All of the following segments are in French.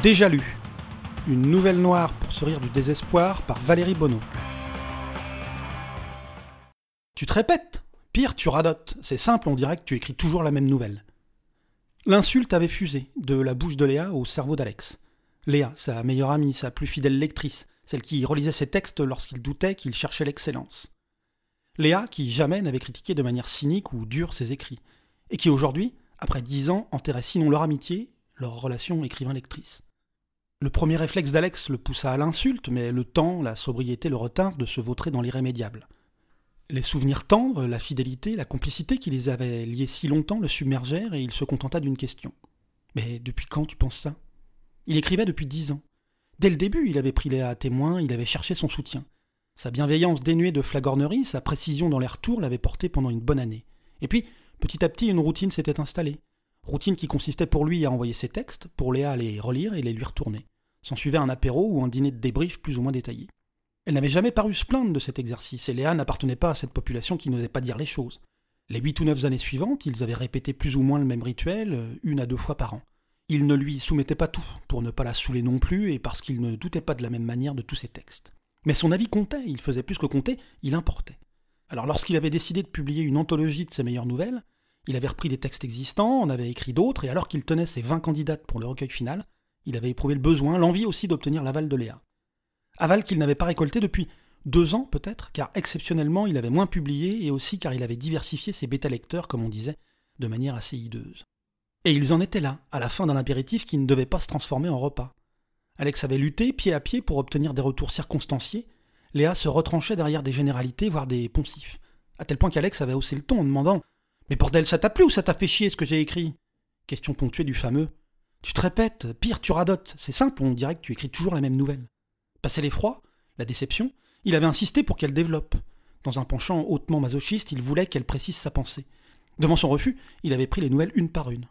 Déjà lu. Une nouvelle noire pour se rire du désespoir par Valérie Bonneau. Tu te répètes? Pire, tu radotes. C'est simple, on dirait que tu écris toujours la même nouvelle. L'insulte avait fusé, de la bouche de Léa au cerveau d'Alex. Léa, sa meilleure amie, sa plus fidèle lectrice, celle qui relisait ses textes lorsqu'il doutait qu'il cherchait l'excellence. Léa, qui jamais n'avait critiqué de manière cynique ou dure ses écrits, et qui aujourd'hui, après dix ans, enterrait sinon leur amitié, leur relation écrivain-lectrice. Le premier réflexe d'Alex le poussa à l'insulte, mais le temps, la sobriété le retinrent de se vautrer dans l'irrémédiable. Les souvenirs tendres, la fidélité, la complicité qui les avait liés si longtemps le submergèrent et il se contenta d'une question. Mais depuis quand tu penses ça? Il écrivait depuis dix ans. Dès le début, il avait pris Léa à témoin, il avait cherché son soutien. Sa bienveillance dénuée de flagornerie, sa précision dans les retours l'avaient porté pendant une bonne année. Et puis, petit à petit, une routine s'était installée. Routine qui consistait pour lui à envoyer ses textes, pour Léa les relire et les lui retourner. S'en suivait un apéro ou un dîner de débrief plus ou moins détaillé. Elle n'avait jamais paru se plaindre de cet exercice, et Léa n'appartenait pas à cette population qui n'osait pas dire les choses. Les huit ou neuf années suivantes, ils avaient répété plus ou moins le même rituel, euh, une à deux fois par an. Il ne lui soumettait pas tout, pour ne pas la saouler non plus, et parce qu'il ne doutait pas de la même manière de tous ses textes. Mais son avis comptait, il faisait plus que compter, il importait. Alors lorsqu'il avait décidé de publier une anthologie de ses meilleures nouvelles, il avait repris des textes existants, en avait écrit d'autres, et alors qu'il tenait ses vingt candidates pour le recueil final, il avait éprouvé le besoin, l'envie aussi d'obtenir l'aval de Léa. Aval qu'il n'avait pas récolté depuis deux ans peut-être, car exceptionnellement il avait moins publié et aussi car il avait diversifié ses bêta-lecteurs, comme on disait, de manière assez hideuse. Et ils en étaient là, à la fin d'un apéritif qui ne devait pas se transformer en repas. Alex avait lutté pied à pied pour obtenir des retours circonstanciés. Léa se retranchait derrière des généralités, voire des poncifs. À tel point qu'Alex avait haussé le ton en demandant Mais bordel, ça t'a plu ou ça t'a fait chier ce que j'ai écrit? Question ponctuée du fameux Tu te répètes, pire, tu radotes. C'est simple, on dirait que tu écris toujours la même nouvelle. Passé l'effroi, la déception, il avait insisté pour qu'elle développe. Dans un penchant hautement masochiste, il voulait qu'elle précise sa pensée. Devant son refus, il avait pris les nouvelles une par une.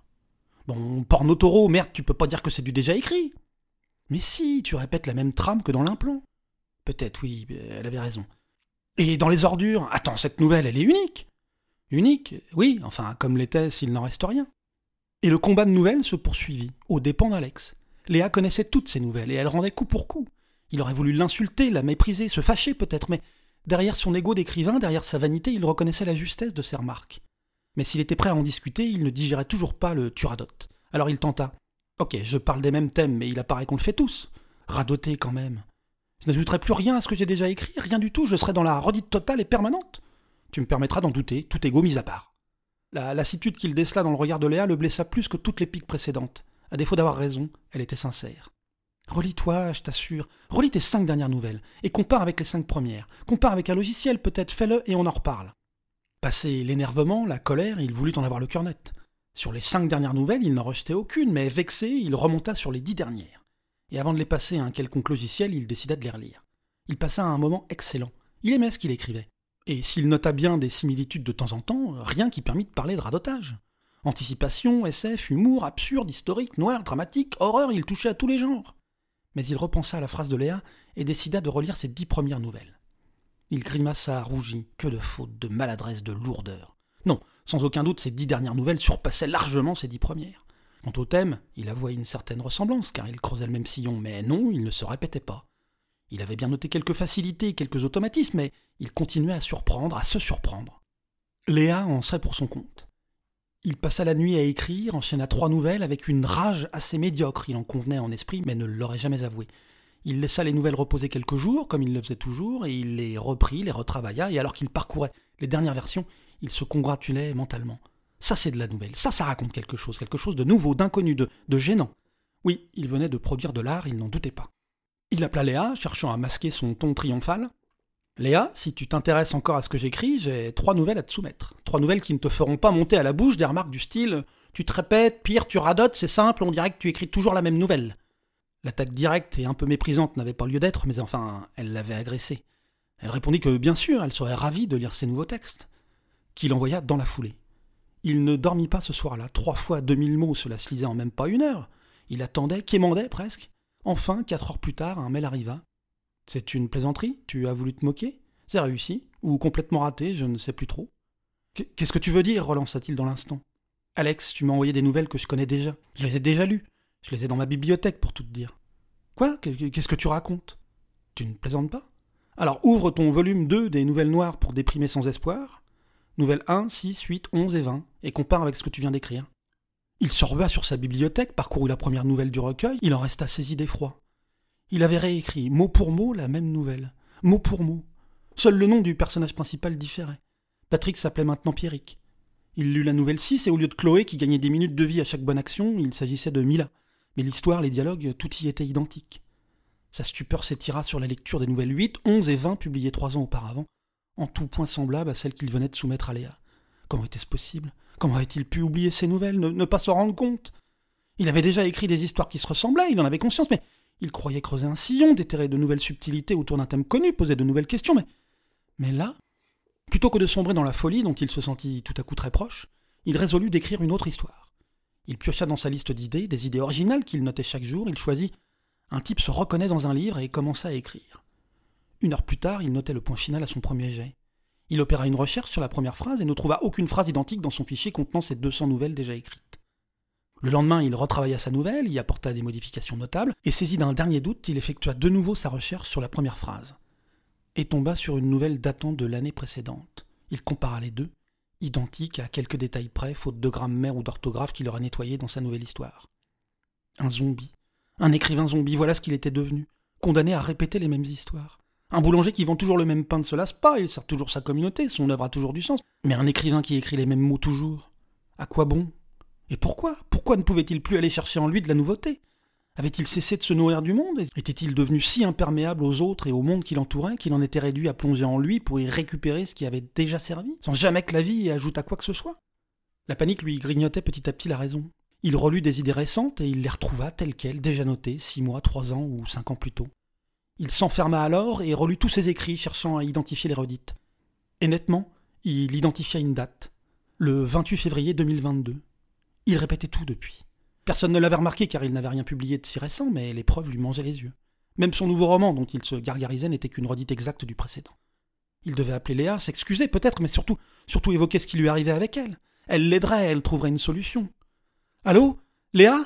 Bon, porno taureau, merde, tu peux pas dire que c'est du déjà écrit. Mais si, tu répètes la même trame que dans l'implant. Peut-être, oui, elle avait raison. Et dans les ordures, attends, cette nouvelle, elle est unique. Unique, oui, enfin, comme l'était s'il n'en reste rien. Et le combat de nouvelles se poursuivit, aux dépens d'Alex. Léa connaissait toutes ces nouvelles, et elle rendait coup pour coup. Il aurait voulu l'insulter, la mépriser, se fâcher peut-être, mais derrière son ego d'écrivain, derrière sa vanité, il reconnaissait la justesse de ses remarques. Mais s'il était prêt à en discuter, il ne digérait toujours pas le turadote. Alors il tenta. Ok, je parle des mêmes thèmes, mais il apparaît qu'on le fait tous. Radoter quand même. Je n'ajouterai plus rien à ce que j'ai déjà écrit, rien du tout, je serai dans la redite totale et permanente. Tu me permettras d'en douter, tout égo mis à part. La lassitude qu'il décela dans le regard de Léa le blessa plus que toutes les piques précédentes. À défaut d'avoir raison, elle était sincère. Relis-toi, je t'assure. Relis tes cinq dernières nouvelles et compare avec les cinq premières. Compare avec un logiciel, peut-être, fais-le et on en reparle. Passé l'énervement, la colère, il voulut en avoir le cœur net. Sur les cinq dernières nouvelles, il n'en rejetait aucune, mais vexé, il remonta sur les dix dernières. Et avant de les passer à un quelconque logiciel, il décida de les relire. Il passa un moment excellent. Il aimait ce qu'il écrivait. Et s'il nota bien des similitudes de temps en temps, rien qui permit de parler de radotage. Anticipation, SF, humour, absurde, historique, noir, dramatique, horreur, il touchait à tous les genres mais il repensa à la phrase de Léa et décida de relire ses dix premières nouvelles. Il grimaça, rougit, que de faute, de maladresse, de lourdeur. Non, sans aucun doute, ces dix dernières nouvelles surpassaient largement ces dix premières. Quant au thème, il avouait une certaine ressemblance, car il creusait le même sillon, mais non, il ne se répétait pas. Il avait bien noté quelques facilités, quelques automatismes, mais il continuait à surprendre, à se surprendre. Léa en serait pour son compte. Il passa la nuit à écrire, enchaîna trois nouvelles avec une rage assez médiocre, il en convenait en esprit, mais ne l'aurait jamais avoué. Il laissa les nouvelles reposer quelques jours, comme il le faisait toujours, et il les reprit, les retravailla, et alors qu'il parcourait les dernières versions, il se congratulait mentalement. Ça c'est de la nouvelle, ça ça raconte quelque chose, quelque chose de nouveau, d'inconnu, de, de gênant. Oui, il venait de produire de l'art, il n'en doutait pas. Il appela Léa, cherchant à masquer son ton triomphal, Léa, si tu t'intéresses encore à ce que j'écris, j'ai trois nouvelles à te soumettre. Trois nouvelles qui ne te feront pas monter à la bouche des remarques du style Tu te répètes, pire, tu radotes, c'est simple, on dirait que tu écris toujours la même nouvelle. L'attaque directe et un peu méprisante n'avait pas lieu d'être, mais enfin, elle l'avait agressée. Elle répondit que bien sûr, elle serait ravie de lire ses nouveaux textes, qu'il envoya dans la foulée. Il ne dormit pas ce soir-là, trois fois deux mille mots, cela se lisait en même pas une heure. Il attendait, quémandait presque. Enfin, quatre heures plus tard, un mail arriva. C'est une plaisanterie? Tu as voulu te moquer? C'est réussi? Ou complètement raté Je ne sais plus trop. Qu'est-ce que tu veux dire? relança-t-il dans l'instant. Alex, tu m'as envoyé des nouvelles que je connais déjà. Je les ai déjà lues. Je les ai dans ma bibliothèque pour tout te dire. Quoi? Qu'est-ce que tu racontes? Tu ne plaisantes pas? Alors ouvre ton volume 2 des Nouvelles Noires pour déprimer sans espoir, nouvelles 1, 6, 8, 11 et 20, et compare avec ce que tu viens d'écrire. Il se reba sur sa bibliothèque, parcourut la première nouvelle du recueil, il en resta saisi d'effroi. Il avait réécrit mot pour mot la même nouvelle, mot pour mot. Seul le nom du personnage principal différait. Patrick s'appelait maintenant Pierrick. Il lut la nouvelle 6 et au lieu de Chloé qui gagnait des minutes de vie à chaque bonne action, il s'agissait de Mila. Mais l'histoire, les dialogues, tout y était identique. Sa stupeur s'étira sur la lecture des nouvelles 8, 11 et 20 publiées trois ans auparavant, en tout point semblables à celles qu'il venait de soumettre à Léa. Comment était-ce possible? Comment avait-il pu oublier ces nouvelles, ne, pas s'en rendre compte? Il avait déjà écrit des histoires qui se ressemblaient, il en avait conscience, mais il croyait creuser un sillon, déterrer de nouvelles subtilités autour d'un thème connu, poser de nouvelles questions, mais. Mais là, plutôt que de sombrer dans la folie dont il se sentit tout à coup très proche, il résolut d'écrire une autre histoire. Il piocha dans sa liste d'idées, des idées originales qu'il notait chaque jour, il choisit Un type se reconnaît dans un livre et commença à écrire. Une heure plus tard, il notait le point final à son premier jet. Il opéra une recherche sur la première phrase et ne trouva aucune phrase identique dans son fichier contenant ces 200 nouvelles déjà écrites. Le lendemain, il retravailla sa nouvelle, y apporta des modifications notables, et saisi d'un dernier doute, il effectua de nouveau sa recherche sur la première phrase. Et tomba sur une nouvelle datant de l'année précédente. Il compara les deux, identiques à quelques détails près, faute de grammaire ou d'orthographe qu'il aura nettoyé dans sa nouvelle histoire. Un zombie. Un écrivain zombie, voilà ce qu'il était devenu, condamné à répéter les mêmes histoires. Un boulanger qui vend toujours le même pain ne se lasse pas, il sert toujours sa communauté, son œuvre a toujours du sens. Mais un écrivain qui écrit les mêmes mots toujours, à quoi bon? Et pourquoi? Pourquoi ne pouvait-il plus aller chercher en lui de la nouveauté? Avait-il cessé de se nourrir du monde? Était-il devenu si imperméable aux autres et au monde qui l'entourait qu'il en était réduit à plonger en lui pour y récupérer ce qui avait déjà servi, sans jamais que la vie y ajoute à quoi que ce soit? La panique lui grignotait petit à petit la raison. Il relut des idées récentes et il les retrouva telles quelles, déjà notées, six mois, trois ans ou cinq ans plus tôt. Il s'enferma alors et relut tous ses écrits, cherchant à identifier les redites. Et nettement, il identifia une date, le 28 février 2022. Il répétait tout depuis. Personne ne l'avait remarqué car il n'avait rien publié de si récent, mais les preuves lui mangeaient les yeux. Même son nouveau roman, dont il se gargarisait, n'était qu'une redite exacte du précédent. Il devait appeler Léa, s'excuser peut-être, mais surtout, surtout évoquer ce qui lui arrivait avec elle. Elle l'aiderait, elle trouverait une solution. Allô? Léa?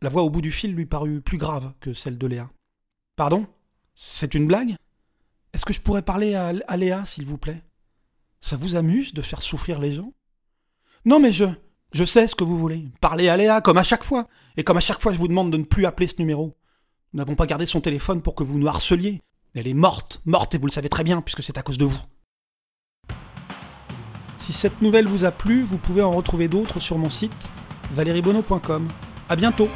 La voix au bout du fil lui parut plus grave que celle de Léa. Pardon? C'est une blague? Est-ce que je pourrais parler à, Léa, s'il vous plaît? Ça vous amuse de faire souffrir les gens? Non, mais je. Je sais ce que vous voulez. Parlez à Léa, comme à chaque fois. Et comme à chaque fois, je vous demande de ne plus appeler ce numéro. Nous n'avons pas gardé son téléphone pour que vous nous harceliez. Elle est morte, morte, et vous le savez très bien, puisque c'est à cause de vous. Si cette nouvelle vous a plu, vous pouvez en retrouver d'autres sur mon site valeriebono.com. À bientôt